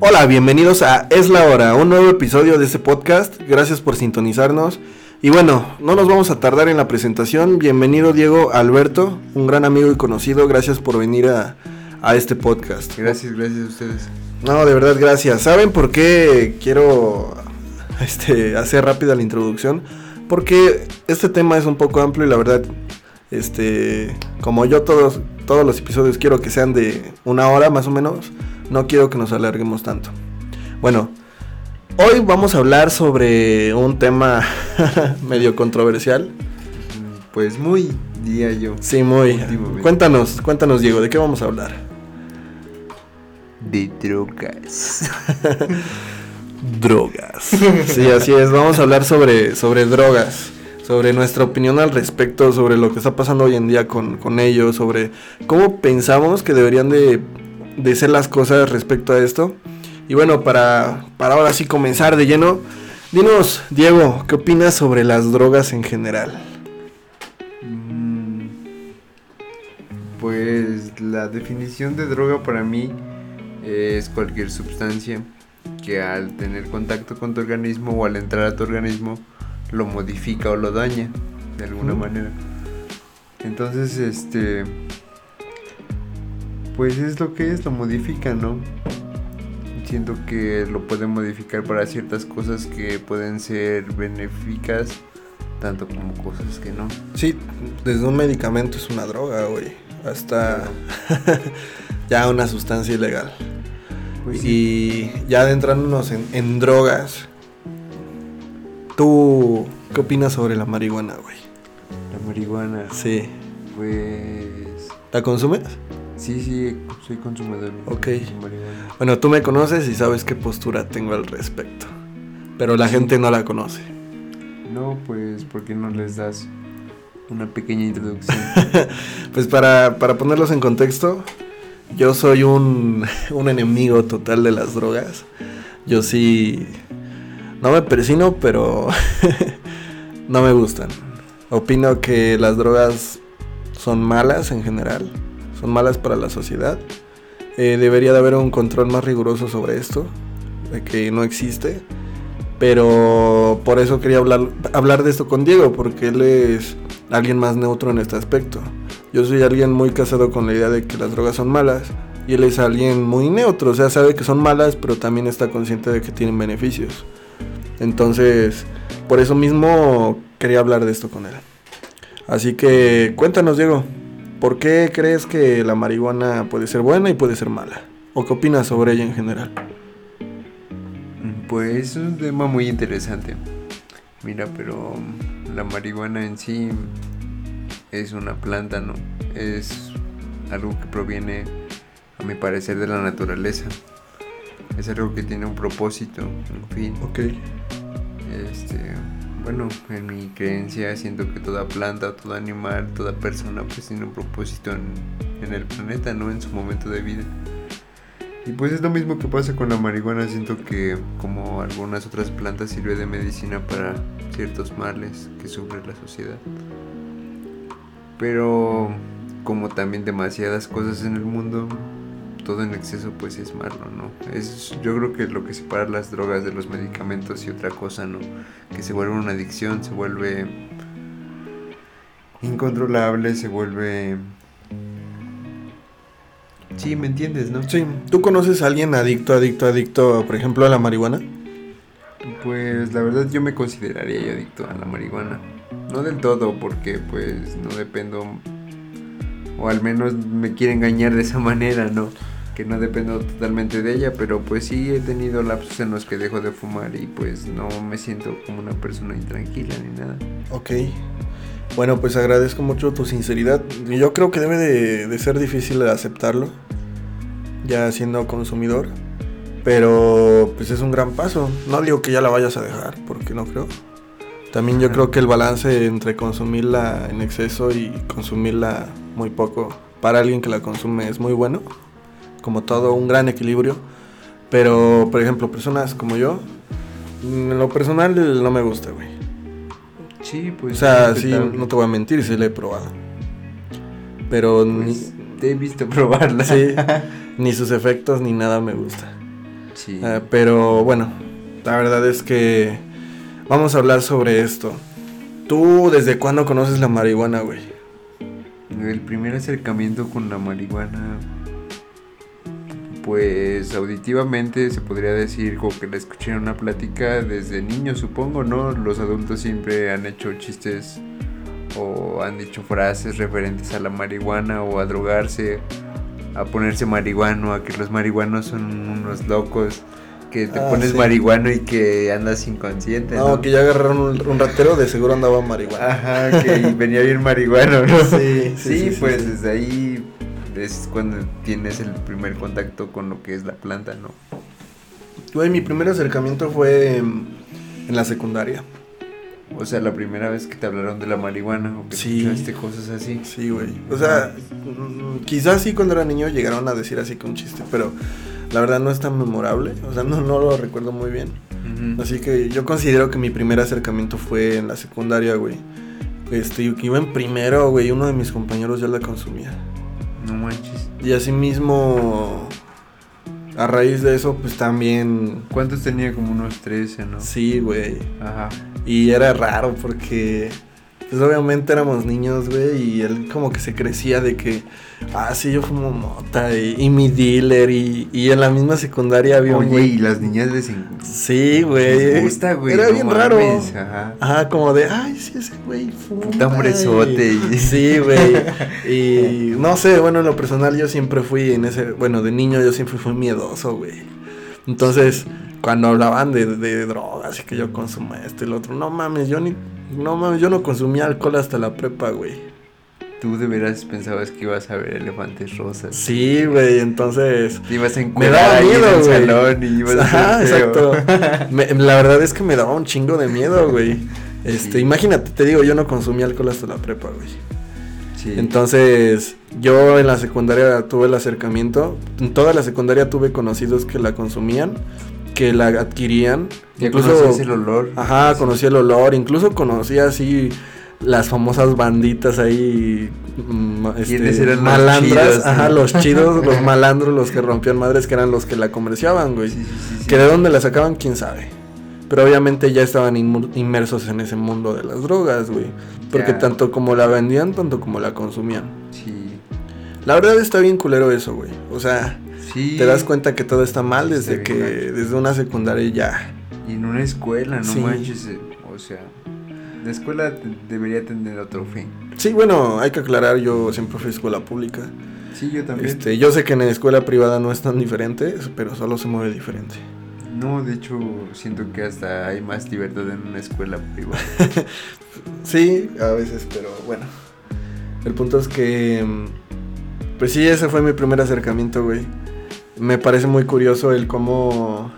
Hola, bienvenidos a Es la hora, un nuevo episodio de este podcast. Gracias por sintonizarnos. Y bueno, no nos vamos a tardar en la presentación. Bienvenido Diego Alberto, un gran amigo y conocido. Gracias por venir a, a este podcast. Gracias, gracias a ustedes. No, de verdad, gracias. ¿Saben por qué quiero este, hacer rápida la introducción? Porque este tema es un poco amplio y la verdad, este, como yo todos, todos los episodios quiero que sean de una hora más o menos, no quiero que nos alarguemos tanto. Bueno, hoy vamos a hablar sobre un tema medio controversial. Pues muy, diría yo. Sí, muy. Cuéntanos, cuéntanos Diego, ¿de qué vamos a hablar? De drogas. drogas. Sí, así es. Vamos a hablar sobre, sobre drogas, sobre nuestra opinión al respecto, sobre lo que está pasando hoy en día con, con ellos, sobre cómo pensamos que deberían de, de ser las cosas respecto a esto. Y bueno, para, para ahora sí comenzar de lleno, dinos, Diego, ¿qué opinas sobre las drogas en general? Mm, Pues la definición de droga para mí es cualquier sustancia que al tener contacto con tu organismo o al entrar a tu organismo lo modifica o lo daña de alguna manera. Entonces, este pues es lo que es, lo modifica, ¿no? Siento que lo puede modificar para ciertas cosas que pueden ser benéficas, tanto como cosas que no. Sí, desde un medicamento es una droga, güey, hasta ya una sustancia ilegal. Pues sí. Y ya adentrándonos en, en drogas, ¿tú qué opinas sobre la marihuana, güey? La marihuana, Sí. pues. ¿La consumes? Sí, sí, soy consumidor. Ok. Bueno, tú me conoces y sabes qué postura tengo al respecto. Pero la Sí. gente no la conoce. No, pues, ¿por qué no les das una pequeña introducción? Pues para, para ponerlos en contexto, yo soy un, un enemigo total de las drogas. Yo sí... No me persino, pero no me gustan. Opino que las drogas son malas en general. Son malas para la sociedad. Eh, debería de haber un control más riguroso sobre esto. De que no existe. Pero por eso quería hablar, hablar de esto con Diego, porque él es alguien más neutro en este aspecto. Yo soy alguien muy casado con la idea de que las drogas son malas. Y él es alguien muy neutro, o sea, sabe que son malas, pero también está consciente de que tienen beneficios. Entonces, por eso mismo quería hablar de esto con él. Así que cuéntanos, Diego, ¿por qué crees que la marihuana puede ser buena y puede ser mala? ¿O qué opinas sobre ella en general? Pues es un tema muy interesante. Mira, pero la marihuana en sí es una planta, ¿no? Es algo que proviene, a mi parecer, de la naturaleza. Es algo que tiene un propósito, un fin. Ok. Este, bueno, en mi creencia siento que toda planta, todo animal, toda persona pues tiene un propósito en, en el planeta, ¿no? En su momento de vida. Y pues es lo mismo que pasa con la marihuana, siento que como algunas otras plantas sirve de medicina para ciertos males que sufre la sociedad. Pero como también demasiadas cosas en el mundo, todo en exceso pues es malo, ¿no? Es yo creo que lo que separa las drogas de los medicamentos y otra cosa, ¿no? Que se vuelve una adicción, se vuelve incontrolable, se vuelve Sí, ¿me entiendes, no? Sí, ¿tú conoces a alguien adicto, adicto, adicto, por ejemplo, a la marihuana? Pues la verdad yo me consideraría yo adicto a la marihuana. No del todo porque pues no dependo o al menos me quiere engañar de esa manera, ¿no? Que no dependo totalmente de ella, pero pues sí he tenido lapsos en los que dejo de fumar y pues no me siento como una persona intranquila ni nada. Ok. Bueno, pues agradezco mucho tu sinceridad. Yo creo que debe de, de ser difícil aceptarlo, ya siendo consumidor. Pero pues es un gran paso. No digo que ya la vayas a dejar, porque no creo. También yo creo que el balance entre consumirla en exceso y consumirla muy poco para alguien que la consume es muy bueno. Como todo, un gran equilibrio. Pero, por ejemplo, personas como yo, en lo personal no me gusta, güey. Sí, pues O sea, sí, no te voy a mentir, sí la he probado. Pero Pues, te he visto probarla. sí, ni sus efectos ni nada me gusta. Sí. Eh, pero bueno, la verdad es que vamos a hablar sobre esto. ¿Tú desde cuándo conoces la marihuana, güey? El primer acercamiento con la marihuana, pues auditivamente se podría decir como que la escuché en una plática desde niño, supongo, ¿no? Los adultos siempre han hecho chistes o han dicho frases referentes a la marihuana o a drogarse, a ponerse marihuano, a que los marihuanos son unos locos, que te Ah, pones sí. marihuano y que andas inconsciente, ¿no? No, que ya agarraron un, un ratero, de seguro andaba marihuana. Ajá, que venía bien marihuano, ¿no? Sí, sí, Sí, sí, pues desde ahí es cuando tienes el primer contacto con lo que es la planta, ¿no? Güey, mi primer acercamiento fue en, en la secundaria. O sea, la primera vez que te hablaron de la marihuana o que Sí. escuchaste cosas así. Sí, güey. O sea, mm, quizás sí cuando era niño llegaron a decir así que un chiste, pero la verdad no es tan memorable. O sea, no, no lo recuerdo muy bien. Ujú. Así que yo considero que mi primer acercamiento fue en la secundaria, güey. Este, iba en primero, güey, uno de mis compañeros ya la consumía. No manches. Y así mismo, a raíz de eso, pues también, ¿Cuántos tenía? Como unos 13, ¿no? sí, güey. Ajá. Y era raro porque, pues obviamente éramos niños, güey, y él como que se crecía de que, ah, sí, yo fumo mota y, y mi dealer, y, y en la misma secundaria había un Oye, güey. y las niñas les, Sí, güey. les gusta, güey. Era no bien raro. Ajá. Ajá, como de, ay, sí, ese güey fuma. Puta hombrezote. Sí, güey. Y no sé, bueno, en lo personal yo siempre fui en ese, bueno, de niño yo siempre fui miedoso, güey. Entonces, cuando hablaban de, de drogas y que yo consumo esto y lo otro, no mames, yo ni, no mames, yo no consumía alcohol hasta la prepa, güey. Tú de veras pensabas que ibas a ver elefantes rosas. Sí, güey, entonces... Te ibas a Me daba en miedo, el güey. salón y ibas a Ajá, exacto. Me- la verdad es que me daba un chingo de miedo, güey. Este, Sí. imagínate, te digo, yo no consumía alcohol hasta la prepa, güey. Sí. Entonces, yo en la secundaria tuve el acercamiento. En toda la secundaria tuve conocidos que la consumían, que la adquirían. Ya incluso, conocías el olor. ajá, Sí. conocí el olor. Incluso conocía así las famosas banditas ahí. mm, este, ¿Quiénes eran los malandras. chidos, ajá, no? los chidos, los malandros, los que rompían madres, que eran los que la comerciaban, güey. Sí, sí, sí, sí. Que de dónde la sacaban, quién sabe. Pero obviamente ya estaban inmersos en ese mundo de las drogas, güey. Porque Ya. tanto como la vendían, tanto como la consumían. Sí. La verdad está bien culero eso, güey. O sea, Sí. te das cuenta que todo está mal Está desde bien que gacho. desde una secundaria ya. Y en una escuela, no Sí. manches. eh, O sea, la escuela debería tener otro fin. Sí, bueno, hay que aclarar, yo siempre fui a escuela pública. Sí, yo también. Este, yo sé que en la escuela privada no es tan diferente, pero solo se mueve diferente. No, de hecho, siento que hasta hay más libertad en una escuela privada. Sí, a veces, pero bueno. El punto es que. mm, Pues sí, ese fue mi primer acercamiento, güey. Me parece muy curioso el cómo.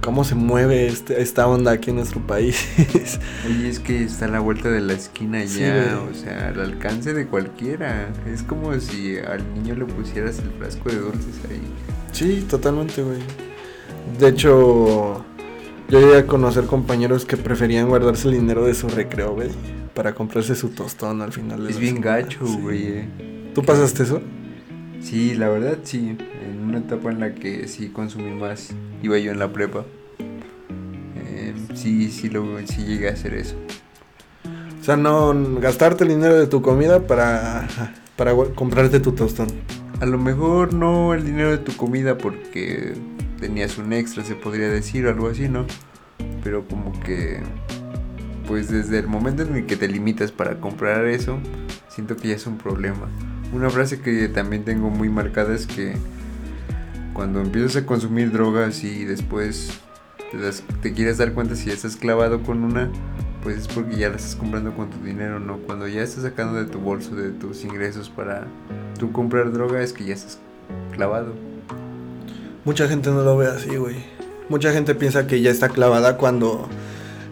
cómo se mueve este- esta onda aquí en nuestro país. Oye, es que está a la vuelta de la esquina ya, o sea, al alcance de cualquiera. Es como si al niño le pusieras el frasco de dulces ahí. sí, totalmente, güey. De hecho, yo llegué a conocer compañeros que preferían guardarse el dinero de su recreo, güey. Para comprarse su tostón al final de Es bien semana, gacho, güey. ¿Tú pasaste eso? Sí, la verdad sí. En una etapa en la que sí consumí más, iba yo en la prepa. Eh, sí, sí, lo, sí llegué a hacer eso. O sea, no gastarte el dinero de tu comida para, para comprarte tu tostón. A lo mejor no el dinero de tu comida porque tenías un extra, se podría decir, o algo así, ¿no? Pero como que, pues desde el momento en el que te limitas para comprar eso, siento que ya es un problema. Una frase que también tengo muy marcada es que cuando empiezas a consumir drogas y después te, das, te quieres dar cuenta si ya estás clavado con una, pues es porque ya la estás comprando con tu dinero, ¿no? Cuando ya estás sacando de tu bolso, de tus ingresos para tú comprar droga, es que ya estás clavado. Mucha gente no lo ve así, güey. Mucha gente piensa que ya está clavada cuando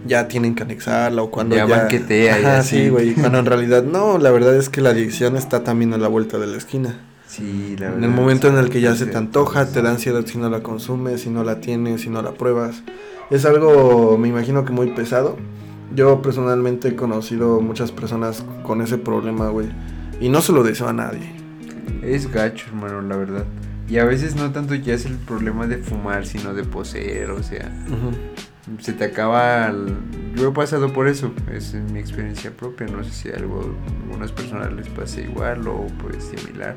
ya tienen que anexarla o cuando Ya ya... banquetea y así. sí, güey. Cuando en realidad no, la verdad es que la adicción está también a la vuelta de la esquina. Sí, la En verdad. el momento en el que ya sí, se te antoja, te da ansiedad si no la consumes, si no la tienes, si no la pruebas. Es algo, me imagino que muy pesado. Yo personalmente he conocido muchas personas con ese problema, güey. Y no se lo deseo a nadie. Es gacho, hermano, la verdad. Y a veces no tanto ya es el problema de fumar, sino de poseer, o sea, Ujú. Se te acaba... el- Yo he pasado por eso, es mi experiencia propia, no sé si algo a algunas personas les pase igual o pues similar.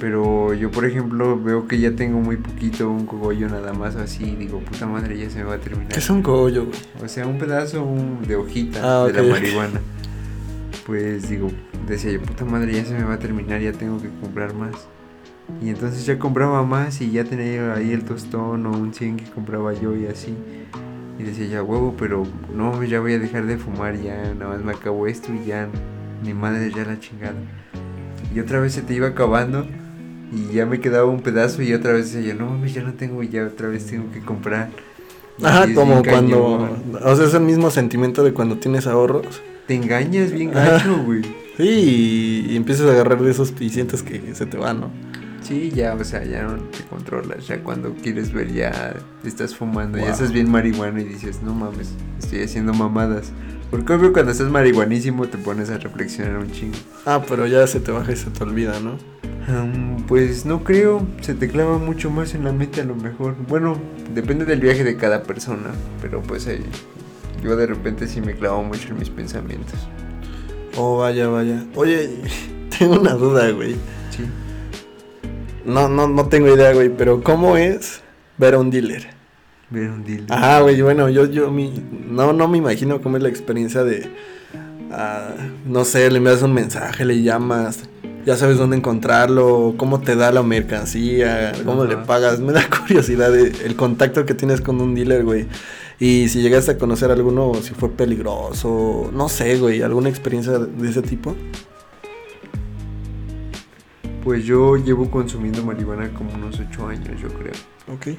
Pero yo, por ejemplo, veo que ya tengo muy poquito, un cogollo nada más así, digo, puta madre, ya se me va a terminar. ¿Qué es un cogollo, güey? O sea, un pedazo un- de hojita Ah, de la marihuana. Pues digo, decía yo, puta madre, ya se me va a terminar, ya tengo que comprar más. Y entonces ya compraba más y ya tenía ahí el tostón o un 100 que compraba yo y así. Y decía ya, huevo, pero no, ya voy a dejar de fumar, ya nada más me acabo esto y ya, mi madre ya la chingada. Y otra vez se te iba acabando y ya me quedaba un pedazo y otra vez decía yo, no mames, ya no tengo y ya otra vez tengo que comprar. Y Ajá, como cuando... cañón. O sea, es el mismo sentimiento de cuando tienes ahorros. Te engañas bien gacho, güey. Sí, y, y empiezas a agarrar de esos y sientes que se te van, ¿no? Sí, ya, o sea, ya no te controlas. Ya cuando quieres ver, ya estás fumando, ya estás bien marihuana y dices, no mames, estoy haciendo mamadas. Porque obvio, cuando estás marihuanísimo te pones a reflexionar un chingo. Ah, pero ya se te baja y se te olvida, ¿no? Pues no creo, se te clava mucho más en la mente a lo mejor. Bueno, depende del viaje de cada persona, pero pues eh, yo de repente sí me clavo mucho en mis pensamientos. Oh, vaya, vaya. Oye, tengo una duda, güey. Sí. No, no, no tengo idea, güey, pero ¿cómo es ver a un dealer? Ver un deal. Ajá, güey, bueno, yo, yo, mi, no, no me imagino cómo es la experiencia de, ah, no sé, le envías un mensaje, le llamas, ya sabes dónde encontrarlo, cómo te da la mercancía, cómo le pagas, me da curiosidad de- el contacto que tienes con un dealer, güey. Y si llegaste a conocer alguno, si fue peligroso, no sé, güey, alguna experiencia de ese tipo. Pues yo llevo consumiendo marihuana como unos 8 años, yo creo. Ok.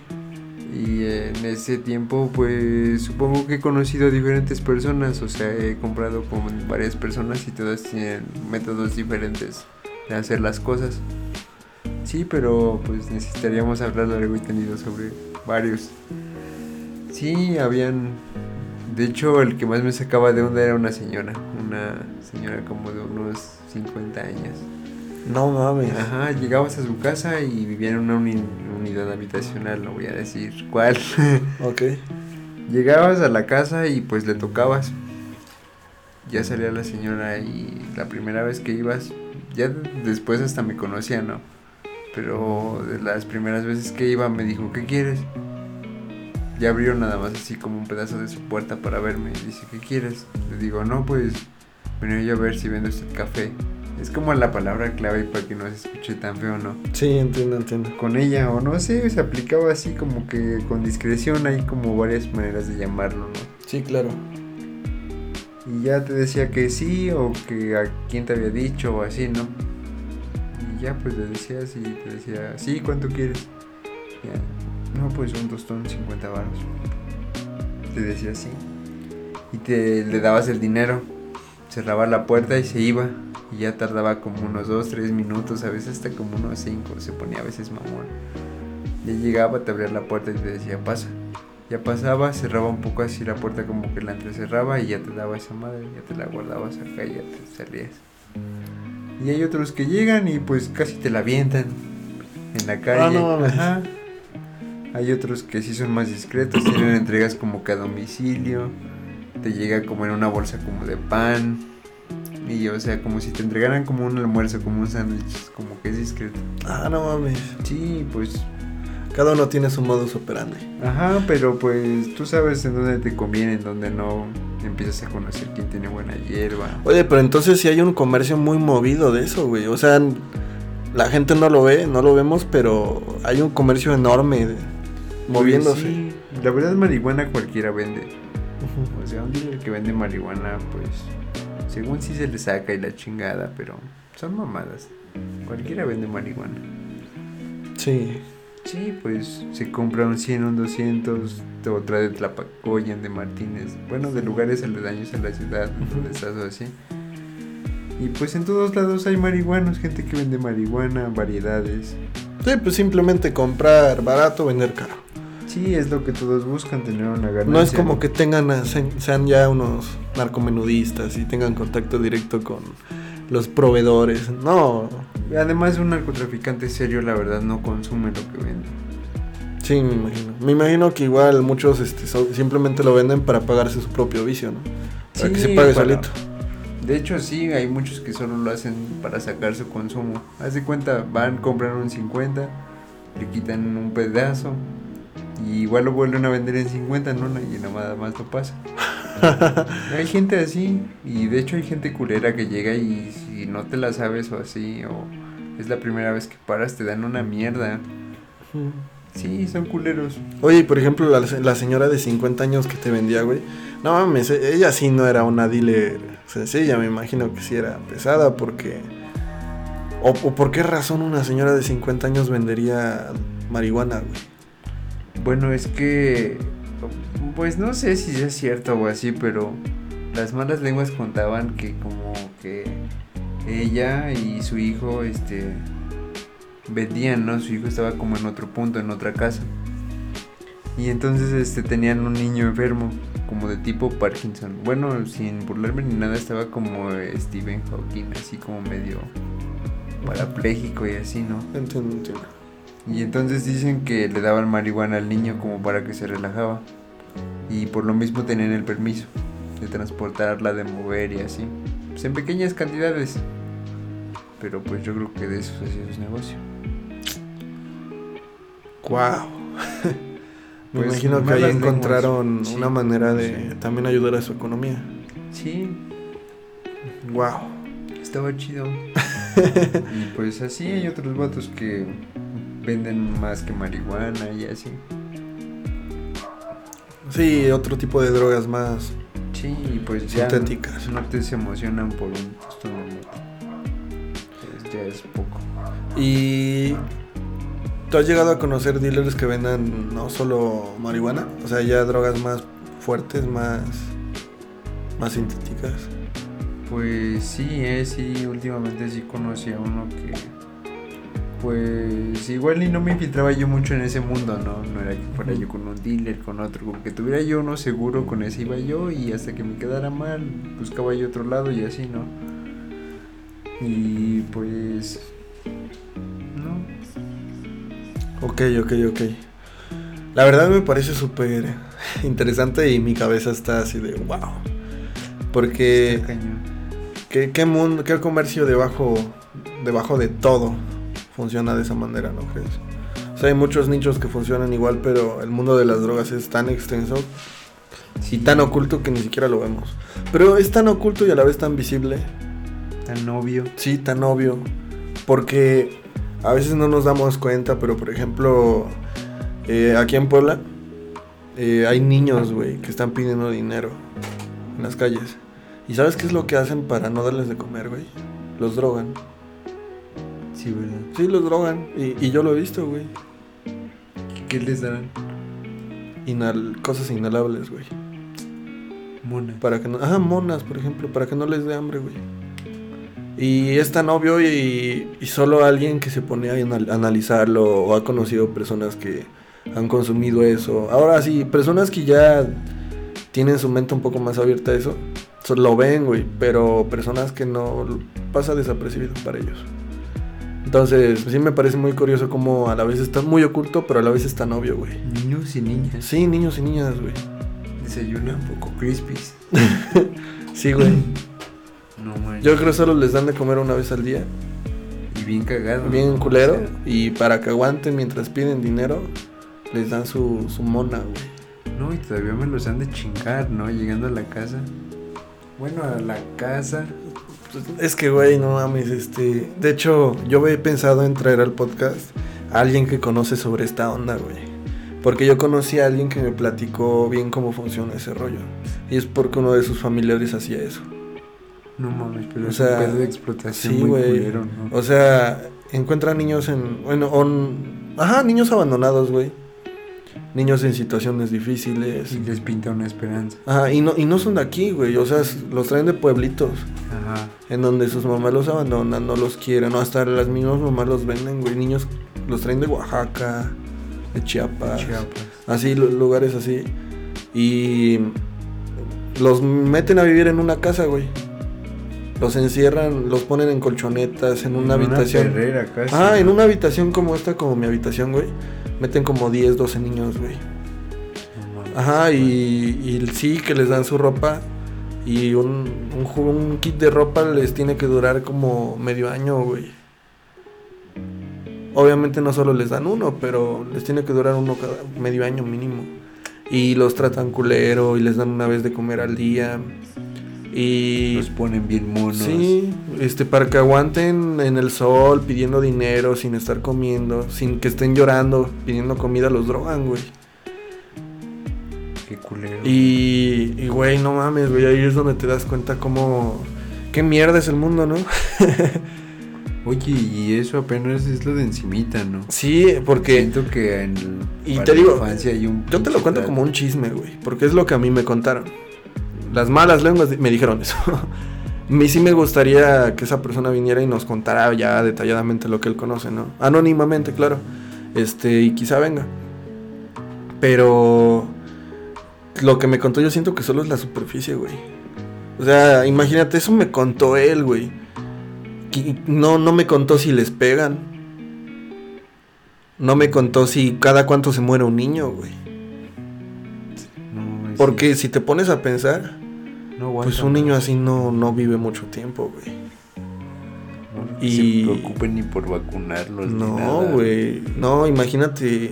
Y en ese tiempo, pues supongo que he conocido a diferentes personas, o sea, he comprado con varias personas y todas tienen métodos diferentes de hacer las cosas. Sí, pero pues necesitaríamos hablar largo y tendido sobre varios. Sí, habían... De hecho, el que más me sacaba de onda era una señora, una señora como de unos 50 años. No mames. Ajá, llegabas a su casa y vivía en una uni- unidad habitacional, no voy a decir cuál. Ok. llegabas a la casa y pues le tocabas. Ya salía la señora y la primera vez que ibas, ya después hasta me conocía, ¿no? Pero de las primeras veces que iba me dijo, ¿qué quieres? Ya abrió nada más así como un pedazo de su puerta para verme y dice, ¿qué quieres? Le digo, no, pues venía yo a ver si vende usted café. Es como la palabra clave para que no se escuche tan feo, ¿no? Sí, entiendo, entiendo. con ella o no sé, se aplicaba así como que con discreción, hay como varias maneras de llamarlo, ¿no? Sí, claro. Y ya te decía que sí o que a quién te había dicho o así, ¿no? Y ya pues le decías y te decía, sí, ¿cuánto quieres? Ya, no, pues un tostón, 50 baros. Te decía así. Y te le dabas el dinero, cerraba la puerta y se iba. Y ya tardaba como unos 2, 3 minutos, a veces hasta como unos 5, se ponía a veces mamón. Ya llegaba, te abría la puerta y te decía, pasa. Ya pasaba, cerraba un poco así la puerta como que la entrecerraba y ya te daba esa madre, ya te la guardabas acá y ya te salías. Y hay otros que llegan y pues casi te la avientan en la calle. Ah, no mames. Ajá. Hay otros que sí son más discretos, tienen entregas como que a domicilio, te llega como en una bolsa como de pan. Y o sea, como si te entregaran como un almuerzo, como un sándwich, como que es discreto. Ah, no mames. Sí, pues Cada uno tiene su modus operandi. Ajá, pero pues tú sabes en dónde te conviene, en dónde no. Empiezas a conocer quién tiene buena hierba. Oye, pero entonces sí hay un comercio muy movido de eso, güey. O sea, la gente no lo ve, no lo vemos, pero hay un comercio enorme de- moviéndose. Sí, la verdad marihuana cualquiera vende. O sea, un dealer que vende marihuana, pues según sí se le saca y la chingada, pero son mamadas. Cualquiera vende marihuana. Sí. Sí, pues se compra un 100, un 200, o trae de Tlapacoyan, de Martínez, bueno, de lugares aledaños a la ciudad, donde estás o así. Y pues en todos lados hay marihuanos, gente que vende marihuana, variedades. Sí, pues simplemente comprar barato, vender caro. Sí, es lo que todos buscan, tener una ganancia. No es como que tengan, a- sean ya unos narcomenudistas y tengan contacto directo con los proveedores. No, Además, un narcotraficante serio, la verdad, no consume lo que vende. Sí, me imagino. Me imagino que igual muchos este, so- simplemente lo venden para pagarse su propio vicio, ¿no? Para que se pague para- solito. De hecho, sí, hay muchos que solo lo hacen para sacar su consumo. Haz de cuenta, van, compran un 50, le quitan un pedazo y igual lo vuelven a vender en 50, ¿no? Y nada más lo pasa. hay gente así y de hecho hay gente culera que llega y si no te la sabes o así o es la primera vez que paras te dan una mierda. Sí, son culeros. Oye, por ejemplo, la, la señora de 50 años que te vendía, güey. No mames, e- ella sí no era una dealer sencilla, me imagino que sí era pesada porque... O, o por qué razón una señora de 50 años vendería marihuana, güey? Bueno, es que, pues no sé si es cierto o así, pero las malas lenguas contaban que como que ella y su hijo, este, vendían, ¿no? Su hijo estaba como en otro punto, en otra casa. Y entonces, este, tenían un niño enfermo, como de tipo Parkinson. Bueno, sin burlarme ni nada, estaba como Stephen Hawking, así como medio parapléjico y así, ¿no? Entiendo. Y entonces dicen que le daban marihuana al niño como para que se relajaba. Y por lo mismo tenían el permiso de transportarla, de mover y así. Pues en pequeñas cantidades. Pero pues yo creo que de eso se hacía su negocio. Wow. Me Pues, imagino que ahí encontraron lenguas. Sí, una manera de sí. también ayudar a su economía. Sí, Wow. estaba chido. y pues así hay otros vatos que venden más que marihuana y así. Sí, otro tipo de drogas más Sí, pues ya sintéticas. no te se emocionan por un. Pues ya es poco. Y ¿tú has llegado a conocer dealers que vendan no solo marihuana? O sea, ya drogas más fuertes, más más sintéticas. Pues sí, eh, sí, últimamente sí conocí a uno que pues igual y no me infiltraba yo mucho en ese mundo, ¿no? No era que fuera yo con un dealer, con otro, con que tuviera yo uno seguro, con ese iba yo y hasta que me quedara mal, buscaba yo otro lado y así, ¿no? Y pues no, Ok, ok, ok. La verdad me parece súper interesante y mi cabeza está así de wow. Porque. ¿qué, qué mundo, qué comercio debajo, debajo de todo funciona de esa manera, ¿no crees? O sea, hay muchos nichos que funcionan igual, pero el mundo de las drogas es tan extenso y tan oculto que ni siquiera lo vemos. Pero es tan oculto y a la vez tan visible. Tan novio. Sí, tan obvio. Porque a veces no nos damos cuenta, pero por ejemplo, eh, aquí en Puebla eh, hay niños, güey, que están pidiendo dinero en las calles. ¿Y sabes qué es lo que hacen para no darles de comer, güey? Los drogan. Sí, ¿verdad? Sí, los drogan. Y, y yo lo he visto, güey. ¿Qué les dan? Inhal cosas inhalables, güey. Mona. Para que no... Ajá, monas, por ejemplo, para que no les dé hambre, güey. Y es tan obvio y, y solo alguien que se pone a anal- analizarlo o ha conocido personas que han consumido eso. Ahora sí, personas que ya tienen su mente un poco más abierta a eso, so- lo ven, güey, pero personas que no pasa desapercibido para ellos. Entonces, sí me parece muy curioso como a la vez está muy oculto, pero a la vez es tan obvio, güey. Niños y niñas. Sí, niños y niñas, güey. Desayunan poco crispies. Sí, güey. No manches. Yo creo solo les dan de comer una vez al día. Y bien cagado. Bien culero. O sea, Y para que aguanten mientras piden dinero, les dan su, su mona, güey. no, y todavía me los han de chingar, ¿no? Llegando a la casa. Bueno, a la casa. Es que, güey, no mames, este... De hecho, yo he pensado en traer al podcast a alguien que conoce sobre esta onda, güey. Porque yo conocí a alguien que me platicó bien cómo funciona ese rollo. Y es porque uno de sus familiares hacía eso. No mames, pero O es sea, un pedo de explotación sí, muy güey. culero, ¿no? O sea, encuentran niños en... Bueno, on- Ajá, niños abandonados, güey. Niños en situaciones difíciles. Y les pinta una esperanza. Ajá, y no, y no son de aquí, güey. O sea, los traen de pueblitos. Ajá. En donde sus mamás los abandonan, no los quieren. No, hasta las mismas mamás los venden, güey. Niños los traen de Oaxaca, de Chiapas. Chiapas. Así, lu- lugares así. Y los meten a vivir en una casa, güey. Los encierran, los ponen en colchonetas, en una habitación. perrera casi, Ah, en una habitación como esta, como mi habitación, güey. Meten como 10, 12 niños, güey. Ajá, y, y sí que les dan su ropa. Y un, un, un kit de ropa les tiene que durar como medio año, güey. Obviamente no solo les dan uno, pero les tiene que durar uno cada medio año mínimo. Y los tratan culero y les dan una vez de comer al día. Y Los ponen bien monos. Sí, este, para que aguanten en el sol pidiendo dinero, sin estar comiendo, sin que estén llorando, pidiendo comida, los drogan, güey. Qué culero. Y, y, güey, no mames, güey, ahí es donde te das cuenta cómo... Qué mierda es el mundo, ¿no? Oye, y eso apenas es lo de encimita, ¿no? Sí, porque... Siento que en Y te la digo, infancia hay un Yo te lo cuento como un chisme, güey, porque es lo que a mí me contaron. Las malas lenguas me dijeron eso. Mí sí me gustaría que esa persona viniera y nos contara ya detalladamente lo que él conoce, ¿no? Anónimamente, claro. Este, y quizá venga. Pero lo que me contó yo siento que solo es la superficie, güey. O sea, imagínate, eso me contó él, güey. No, no me contó si les pegan. No me contó si cada cuánto se muere un niño, güey. Porque si te pones a pensar, no aguanta pues un niño así no, no vive mucho tiempo, güey. No y- se preocupen ni por vacunarlos. No, güey. No, imagínate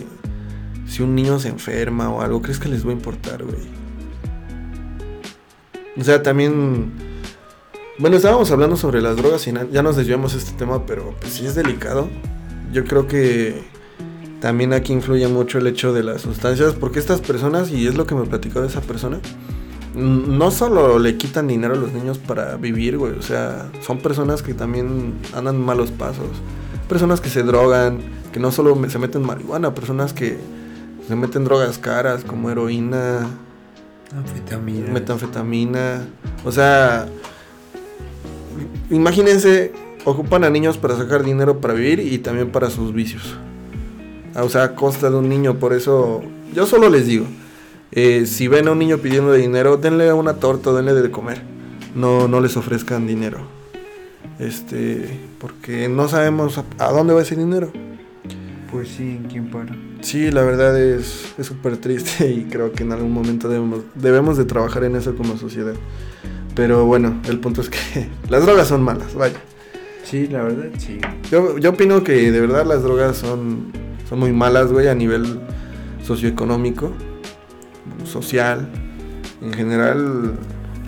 si un niño se enferma o algo, ¿crees que les va a importar, güey? O sea, también... Bueno, estábamos hablando sobre las drogas y ya nos desviamos de este tema, pero pues sí es delicado. Yo creo que también aquí influye mucho el hecho de las sustancias, porque estas personas, y es lo que me platicó de esa persona, no solo le quitan dinero a los niños para vivir, güey, o sea, son personas que también andan malos pasos, personas que se drogan, que no solo se meten marihuana, personas que se meten drogas caras como heroína, Anfetamina. metanfetamina, o sea, imagínense, ocupan a niños para sacar dinero para vivir y también para sus vicios. Ah, O sea, a costa de un niño, por eso yo solo les digo, eh, si ven a un niño pidiendo dinero, denle una torta, denle de comer. No, no les ofrezcan dinero. Este, porque no sabemos a, a dónde va ese dinero. Pues sí, ¿en quién para? Sí, la verdad es es súper triste y creo que en algún momento debemos, debemos de trabajar en eso como sociedad. Pero bueno, el punto es que las drogas son malas, vaya. Sí, la verdad, sí. Yo, yo opino que de verdad las drogas son, son muy malas, güey, a nivel socioeconómico, social. En general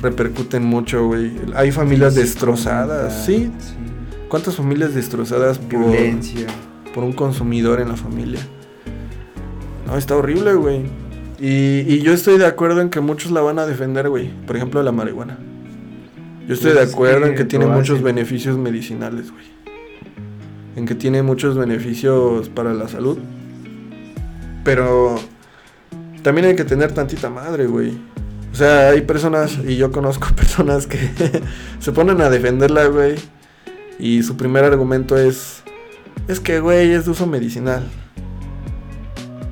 repercuten mucho, güey. Hay familias destrozadas, sí. Sí. ¿Cuántas familias destrozadas por, Violencia. por un consumidor en la familia? No, está horrible, güey. Y, y yo estoy de acuerdo en que muchos la van a defender, güey. Por ejemplo, la marihuana. Yo estoy Pues de acuerdo en que tiene muchos beneficios medicinales, güey. En que tiene muchos beneficios para la salud. Pero también hay que tener tantita madre, güey. O sea, hay personas, y yo conozco personas que se ponen a defenderla, güey. Y su primer argumento es, es que, güey, es de uso medicinal.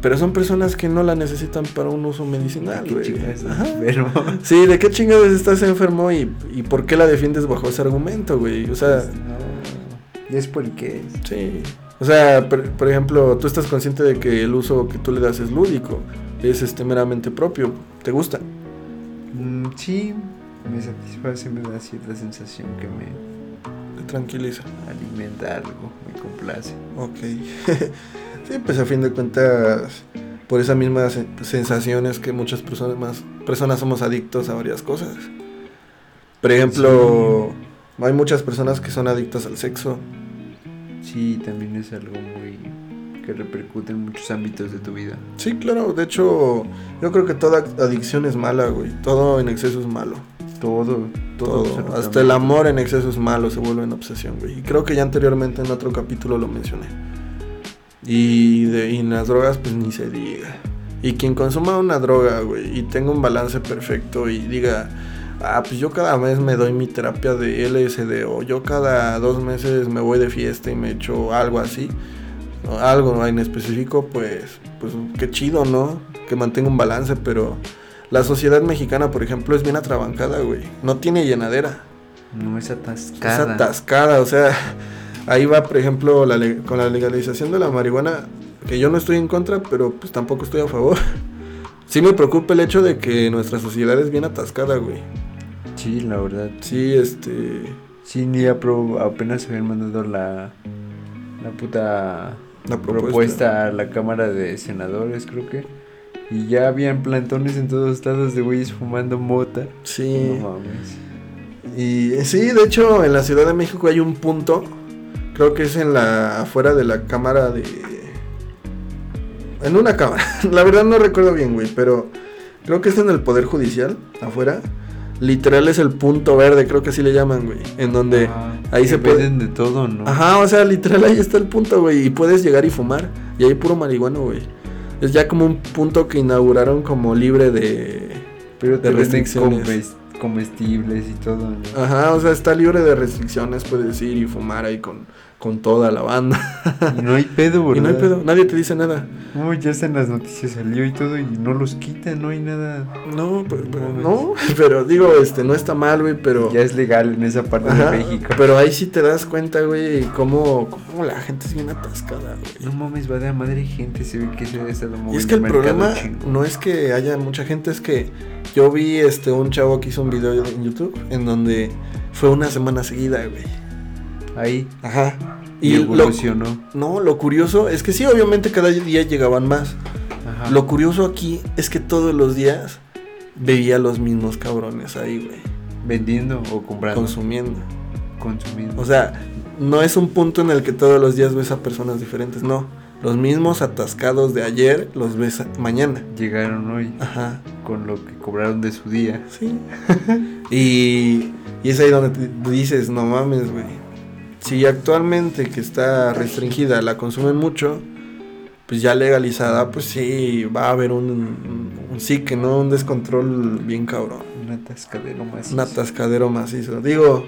Pero son personas que no la necesitan para un uso medicinal, ¿Qué güey. Sí, ¿de qué chingados estás enfermo y, y por qué la defiendes bajo ese argumento, güey? O sea, No. ¿Y es por qué? sí. O sea, por, por ejemplo, tú estás consciente de que el uso que tú le das es lúdico, es este meramente propio, ¿te gusta? Mm, sí, me satisface, me da cierta sensación que me Te tranquiliza. alimenta algo, me complace. Ok. sí, pues a fin de cuentas, por esas mismas sen- sensaciones que muchas personas más personas somos adictos a varias cosas. Por ejemplo, hay muchas personas que son adictas al sexo. Sí, también es algo muy que repercute en muchos ámbitos de tu vida. Sí, claro, de hecho, yo creo que toda adicción es mala, güey. Todo en exceso es malo. Todo, todo. Hasta el amor en exceso es malo, se vuelve en obsesión, güey. Y creo que ya anteriormente en otro capítulo lo mencioné. Y, de, y en las drogas, pues ni se diga. Y quien consuma una droga, güey, y tenga un balance perfecto y diga, ah, pues yo cada mes me doy mi terapia de LSD o yo cada dos meses me voy de fiesta y me echo algo así, algo en específico, pues, pues qué chido, ¿no? Que mantenga un balance, pero la sociedad mexicana, por ejemplo, es bien atrabancada, güey. No tiene llenadera. No es atascada. Es atascada, o sea, ahí va, por ejemplo, la con la legalización de la marihuana, que yo no estoy en contra, pero pues tampoco estoy a favor. Sí me preocupa el hecho de que nuestra sociedad es bien atascada, güey. Sí, la verdad. Sí, este... Sí, ni apro- apenas habían mandado la, la puta La propuesta. propuesta. a la Cámara de Senadores, creo que. Y ya habían plantones en todos lados de güeyes fumando mota. Sí. No mames. Y sí, de hecho, en la Ciudad de México hay un punto, creo que es en la afuera de la cámara de en una cámara. La verdad no recuerdo bien, güey, pero creo que es en el Poder Judicial, afuera. Literal es el punto verde, creo que así le llaman, güey, en donde Ah, ahí se puede- de todo, ¿no? Ajá, o sea, literal ahí está el punto, güey, y puedes llegar y fumar y hay puro marihuana, güey. Es ya como un punto que inauguraron como libre de Pero te de restricciones. comes- comestibles y todo, ¿no? Ajá, o sea, está libre de restricciones, puedes ir y fumar ahí con, con toda la banda. Y no hay pedo, y ¿verdad? no hay pedo, nadie te dice nada. Uy, ya en las noticias salió y todo y no los quitan, no hay nada. No, pero, pero- No, no, pero digo, este, no está mal, güey, pero... Ya es legal en esa parte Ajá, de México. pero ahí sí te das cuenta, güey, cómo, cómo la gente es bien atascada, güey. No mames, va de a madre gente, se ve que se estado moviendo Y es que el problema no es que haya mucha gente, es que yo vi este un chavo que hizo un video en YouTube en donde fue una semana seguida, güey. Ahí. Ajá. Y, Y lo, evolucionó. no, lo curioso es que sí, obviamente cada día llegaban más. Ajá. Lo curioso aquí es que todos los días veía a los mismos cabrones ahí, güey, Vendiendo o comprando. consumiendo. consumiendo. O sea, no es un punto en el que todos los días ves a personas diferentes, no. Los mismos atascados de ayer los ves mañana. Llegaron hoy Ajá. con lo que cobraron de su día. Sí. y, y es ahí donde te dices, no mames, güey. Si actualmente que está restringida la consumen mucho, pues ya legalizada, pues sí, va a haber un, un sí que no, un descontrol bien cabrón. Un atascadero más. Un atascadero macizo. Digo,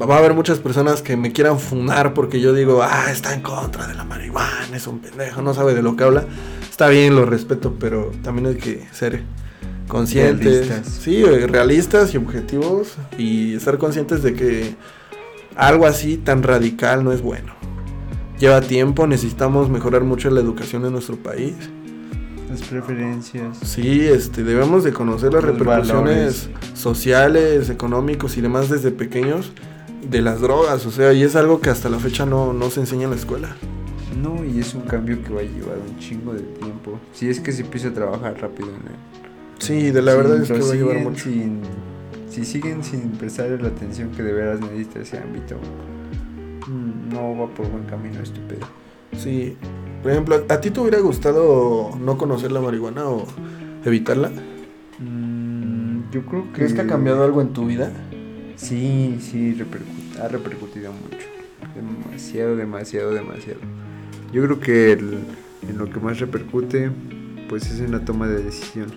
va a haber muchas personas que me quieran funar porque yo digo, ah, está en contra de la marihuana, es un pendejo, no sabe de lo que habla. Está bien, lo respeto, pero también hay que ser conscientes. Realistas. Sí, realistas y objetivos y estar conscientes de que algo así tan radical no es bueno. Lleva tiempo, necesitamos mejorar mucho la educación en nuestro país. Las preferencias. Sí, este, debemos de conocer las Los repercusiones sociales, económicos y demás desde pequeños de las drogas, o sea, y es algo que hasta la fecha no, no se enseña en la escuela. No, y es un cambio que va a llevar un chingo de tiempo. Si es que se empieza a trabajar rápido en él. Sí, de la verdad es que va a llevar mucho. sin- si siguen sin prestarle la atención que de veras necesita ese ámbito, mm, no va por buen camino este pedo. Sí, por ejemplo, ¿a ti te hubiera gustado no conocer la marihuana o evitarla? Mm, yo creo que... ¿Crees que ha cambiado algo en tu vida? Sí, sí, repercu- ha repercutido mucho. Demasiado, demasiado, demasiado. Yo creo que el- en lo que más repercute, pues es en la toma de decisiones.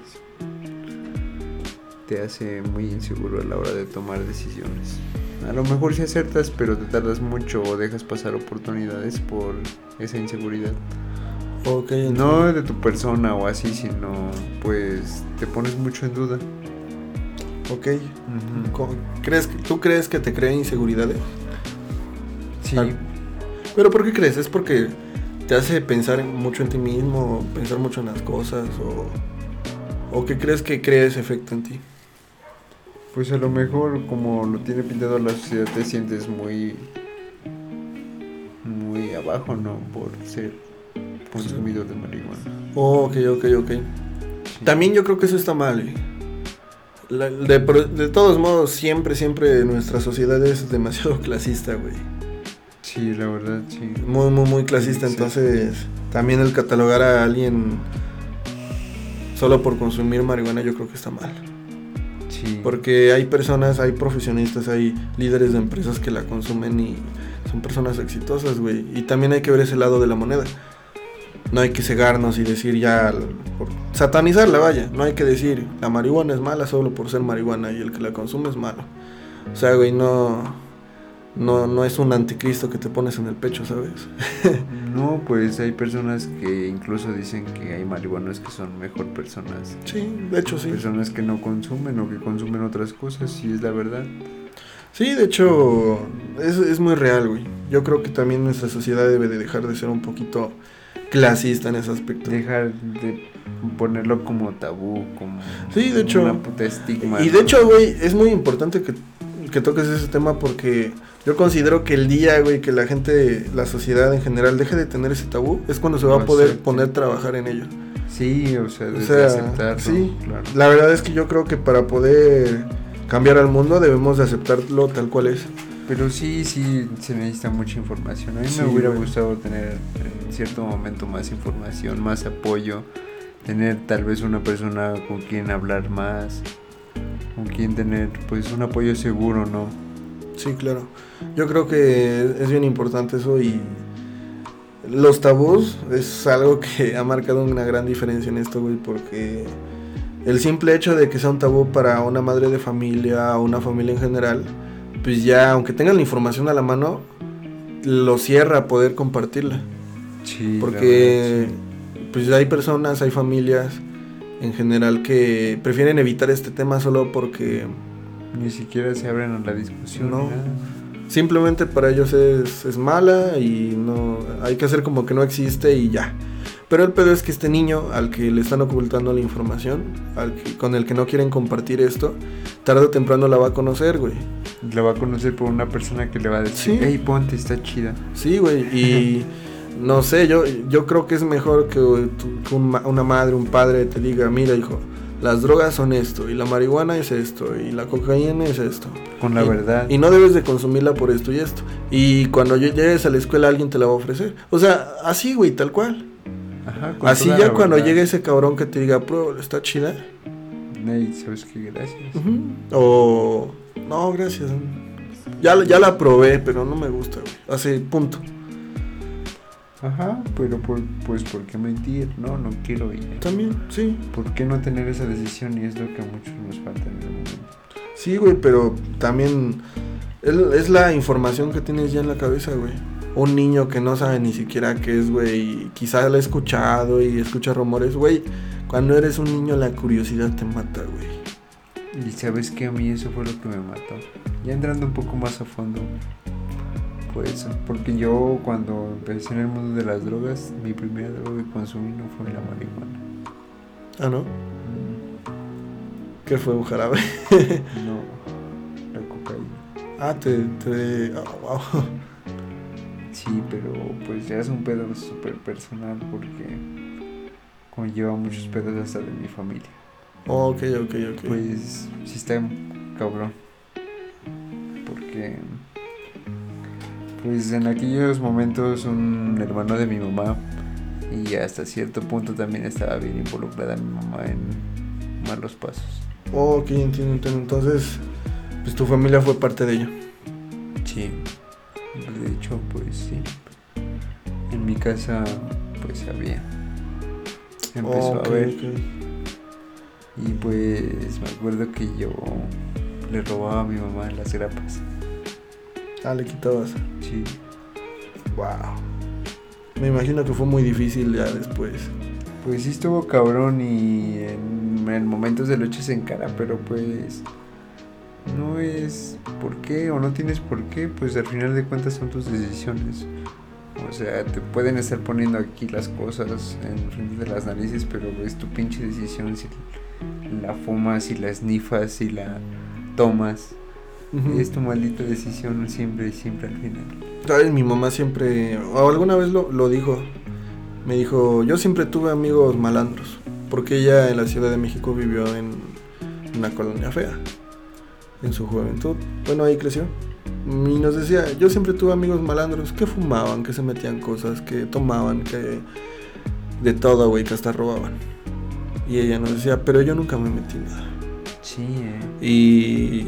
Te hace muy inseguro a la hora de tomar decisiones. A lo mejor sí acertas, pero te tardas mucho o dejas pasar oportunidades por esa inseguridad. Ok, No de tu persona o así, sino pues te pones mucho en duda. ok. Co- ¿Crees, ¿Tú crees que te crea inseguridades? Sí. Ah. ¿Pero por qué crees? ¿Es porque te hace pensar en- mucho en ti mismo, pensar mucho en las cosas o, o qué crees que crea ese efecto en ti? Pues a lo mejor como lo tiene pintado la sociedad te sientes muy muy abajo, ¿no? Por ser consumidor de marihuana. Oh, ok, ok, ok. También yo creo que eso está mal. eh. La- de, todos modos, siempre, siempre nuestra sociedad es demasiado clasista, güey. Sí, la verdad, sí. Muy, muy, muy clasista. Sí. Entonces, también el catalogar a alguien solo por consumir marihuana yo creo que está mal. Porque hay personas, hay profesionistas, hay líderes de empresas que la consumen y son personas exitosas, güey. Y también hay que ver ese lado de la moneda. No hay que cegarnos y decir ya, satanizarla, vaya. No hay que decir, la marihuana es mala solo por ser marihuana y el que la consume es malo. O sea, güey, no, no, no es un anticristo que te pones en el pecho, ¿sabes? No, pues hay personas que incluso dicen que hay marihuanos que son mejor personas. Sí, de hecho sí. Personas que no consumen o que consumen otras cosas, sí es la verdad. Sí, de hecho, es, es muy real, güey. Yo creo que también nuestra sociedad debe de dejar de ser un poquito clasista en ese aspecto. Dejar de ponerlo como tabú, como Sí, de hecho. una puta estigma. Y de hecho, güey, es muy importante que, que toques ese tema porque yo considero que el día, güey, que la gente, la sociedad en general deje de tener ese tabú, es cuando se va a Lo poder acepte. poner a trabajar en ello. Sí, o sea, O desde sea, aceptarlo. sí. claro. La verdad es que yo creo que para poder cambiar al mundo debemos de aceptarlo tal cual es. Pero sí, sí, se necesita mucha información. A mí Sí, me hubiera gustado tener en cierto momento más información, más apoyo, tener tal vez una persona con quien hablar más, con quien tener pues un apoyo seguro, ¿no? Sí, claro. Yo creo que es bien importante eso y los tabús es algo que ha marcado una gran diferencia en esto, güey, porque el simple hecho de que sea un tabú para una madre de familia o una familia en general, pues ya, aunque tengan la información a la mano, lo cierra a poder compartirla. Sí. Porque verdad, pues hay personas, hay familias en general que prefieren evitar este tema solo porque. Ni siquiera se abren a la discusión. No. simplemente para ellos es, es mala y no hay que hacer como que no existe y ya. Pero el pedo es que este niño al que le están ocultando la información, al que, con el que no quieren compartir esto, tarde o temprano la va a conocer, güey. La va a conocer por una persona que le va a decir, Sí. hey, ponte, está chida. Sí, güey, y no sé, yo, yo creo que es mejor que, que una madre, un padre te diga, mira hijo, las drogas son esto, y la marihuana es esto, y la cocaína es esto. Con la Y- verdad. Y no debes de consumirla por esto y esto. Y cuando llegues a la escuela alguien te la va a ofrecer. O sea, así, güey, tal cual. Ajá, con Así ya cuando verdad. llegue ese cabrón que te diga, pruébalo, está chida. Hey, ¿sabes qué? Gracias. O, no, gracias. Ya, ya la probé, pero no me gusta, güey. Así, punto. Ajá, pero por, pues ¿por qué mentir? No, no quiero ir. También, sí. ¿Por qué no tener esa decisión? Y es lo que a muchos nos falta en el momento. Sí, güey, pero también es, la información que tienes ya en la cabeza, güey. Un niño que no sabe ni siquiera qué es, güey, y quizás lo ha escuchado y escucha rumores, güey. Cuando eres un niño la curiosidad te mata, güey. Y sabes que a mí eso fue lo que me mató. Ya entrando un poco más a fondo, pues porque yo cuando empecé en el mundo de las drogas, mi primera droga que consumí no fue la marihuana. Ah, ¿no? ¿Qué fue un jarabe? No, la cocaína. Ah, te... te... ah, wow. Sí, pero pues ya es un pedo súper personal porque conlleva muchos pedos hasta de mi familia. Oh, ok, ok, ok. Pues sí está cabrón. Porque pues en aquellos momentos un hermano de mi mamá y hasta cierto punto también estaba bien involucrada mi mamá en malos pasos. Oh, ok, entiendo, entiendo. Entonces, pues tu familia fue parte de ello. Sí. De hecho, pues sí. En mi casa pues había. Empezó Oh, ok, a ver. ok. Y pues me acuerdo que yo le robaba a mi mamá las grapas. Ah, le quitabas. Wow. Me imagino que fue muy difícil ya después. Pues sí estuvo cabrón y en, en momentos de lucha en cara, pero pues no es por qué o no tienes por qué, pues al final de cuentas son tus decisiones. O sea, te pueden estar poniendo aquí las cosas en frente de las narices, pero es tu pinche decisión si la fumas, si la snifas, si la tomas. Ujú. Es tu maldita decisión siempre y siempre al final. ¿Sabes? Mi mamá siempre, o alguna vez lo, lo dijo, me dijo, yo siempre tuve amigos malandros, porque ella en la Ciudad de México vivió en una colonia fea, en su juventud. Bueno, ahí creció. Y nos decía, yo siempre tuve amigos malandros que fumaban, que se metían cosas, que tomaban, que de todo, güey, que hasta robaban. Y ella nos decía, pero yo nunca me metí en nada. Sí, eh. Y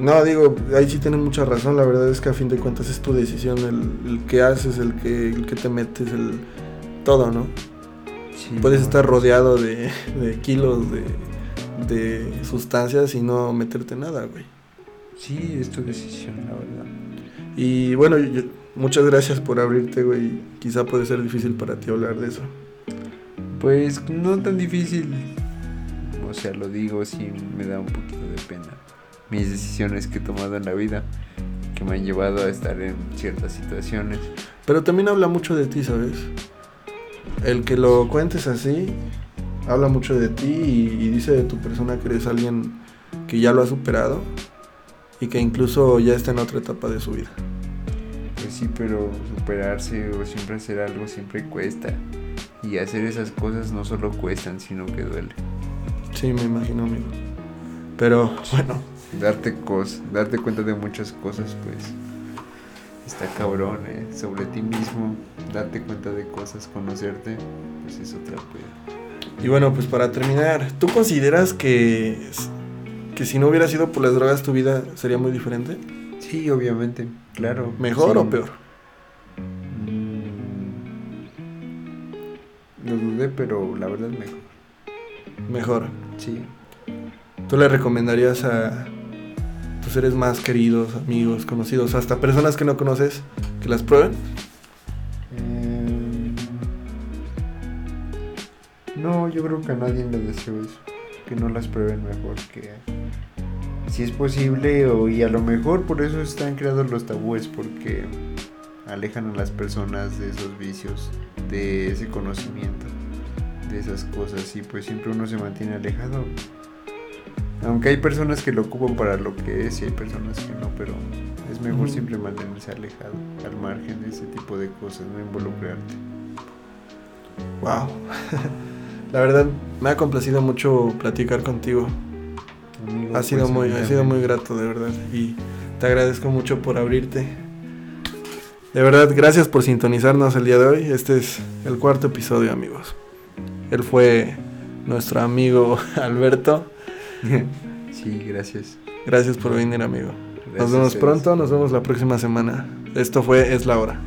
no, digo, ahí sí tienen mucha razón. La verdad es que a fin de cuentas es tu decisión, el, el que haces, el que, el que te metes, el todo, ¿no? Sí, Puedes no, estar rodeado de, de kilos de, de sustancias y no meterte nada, güey. Sí, es tu decisión, la verdad. Y bueno, yo- muchas gracias por abrirte, güey. Quizá puede ser difícil para ti hablar de eso. Pues no tan difícil. O sea, lo digo, sí me da un poquito de pena. Mis decisiones que he tomado en la vida, que me han llevado a estar en ciertas situaciones. Pero también habla mucho de ti, ¿sabes? El que lo cuentes así, habla mucho de ti y, y dice de tu persona que eres alguien que ya lo ha superado y que incluso ya está en otra etapa de su vida. Pues sí, pero superarse o siempre hacer algo siempre cuesta. Y hacer esas cosas no solo cuestan, sino que duele. Sí, me imagino, amigo. Pero bueno, Darte cosas, darte cuenta de muchas cosas, pues está cabrón, ¿eh? Sobre ti mismo, darte cuenta de cosas, conocerte, pues es otra peda. y bueno, pues para terminar, ¿tú consideras que, que si no hubiera sido por las drogas tu vida sería muy diferente? Sí, obviamente, claro. ¿Mejor sí. o peor? Mm, Lo dudé, pero la verdad mejor. Mejor. Sí. ¿Tú le recomendarías a tus seres más queridos, amigos, conocidos, hasta personas que no conoces, que las prueben? Em, No, yo creo que a nadie le deseo eso. Que no las prueben mejor que... Si es posible, o, y a lo mejor por eso están creados los tabúes, porque alejan a las personas de esos vicios, de ese conocimiento, de esas cosas, y pues siempre uno se mantiene alejado. Aunque hay personas que lo ocupan para lo que es y hay personas que no, pero es mejor siempre mantenerse alejado, al margen de ese tipo de cosas, no involucrarte. Wow. La verdad, me ha complacido mucho platicar contigo. Amigo, Ha sido pues, muy, ha sido muy grato, de verdad. Y te agradezco mucho por abrirte. De verdad, gracias por sintonizarnos el día de hoy. Este es el cuarto episodio, amigos. Él fue nuestro amigo Alberto. sí, gracias. Gracias por venir, amigo. Nos vemos pronto, nos vemos la próxima semana. Esto fue Es la hora.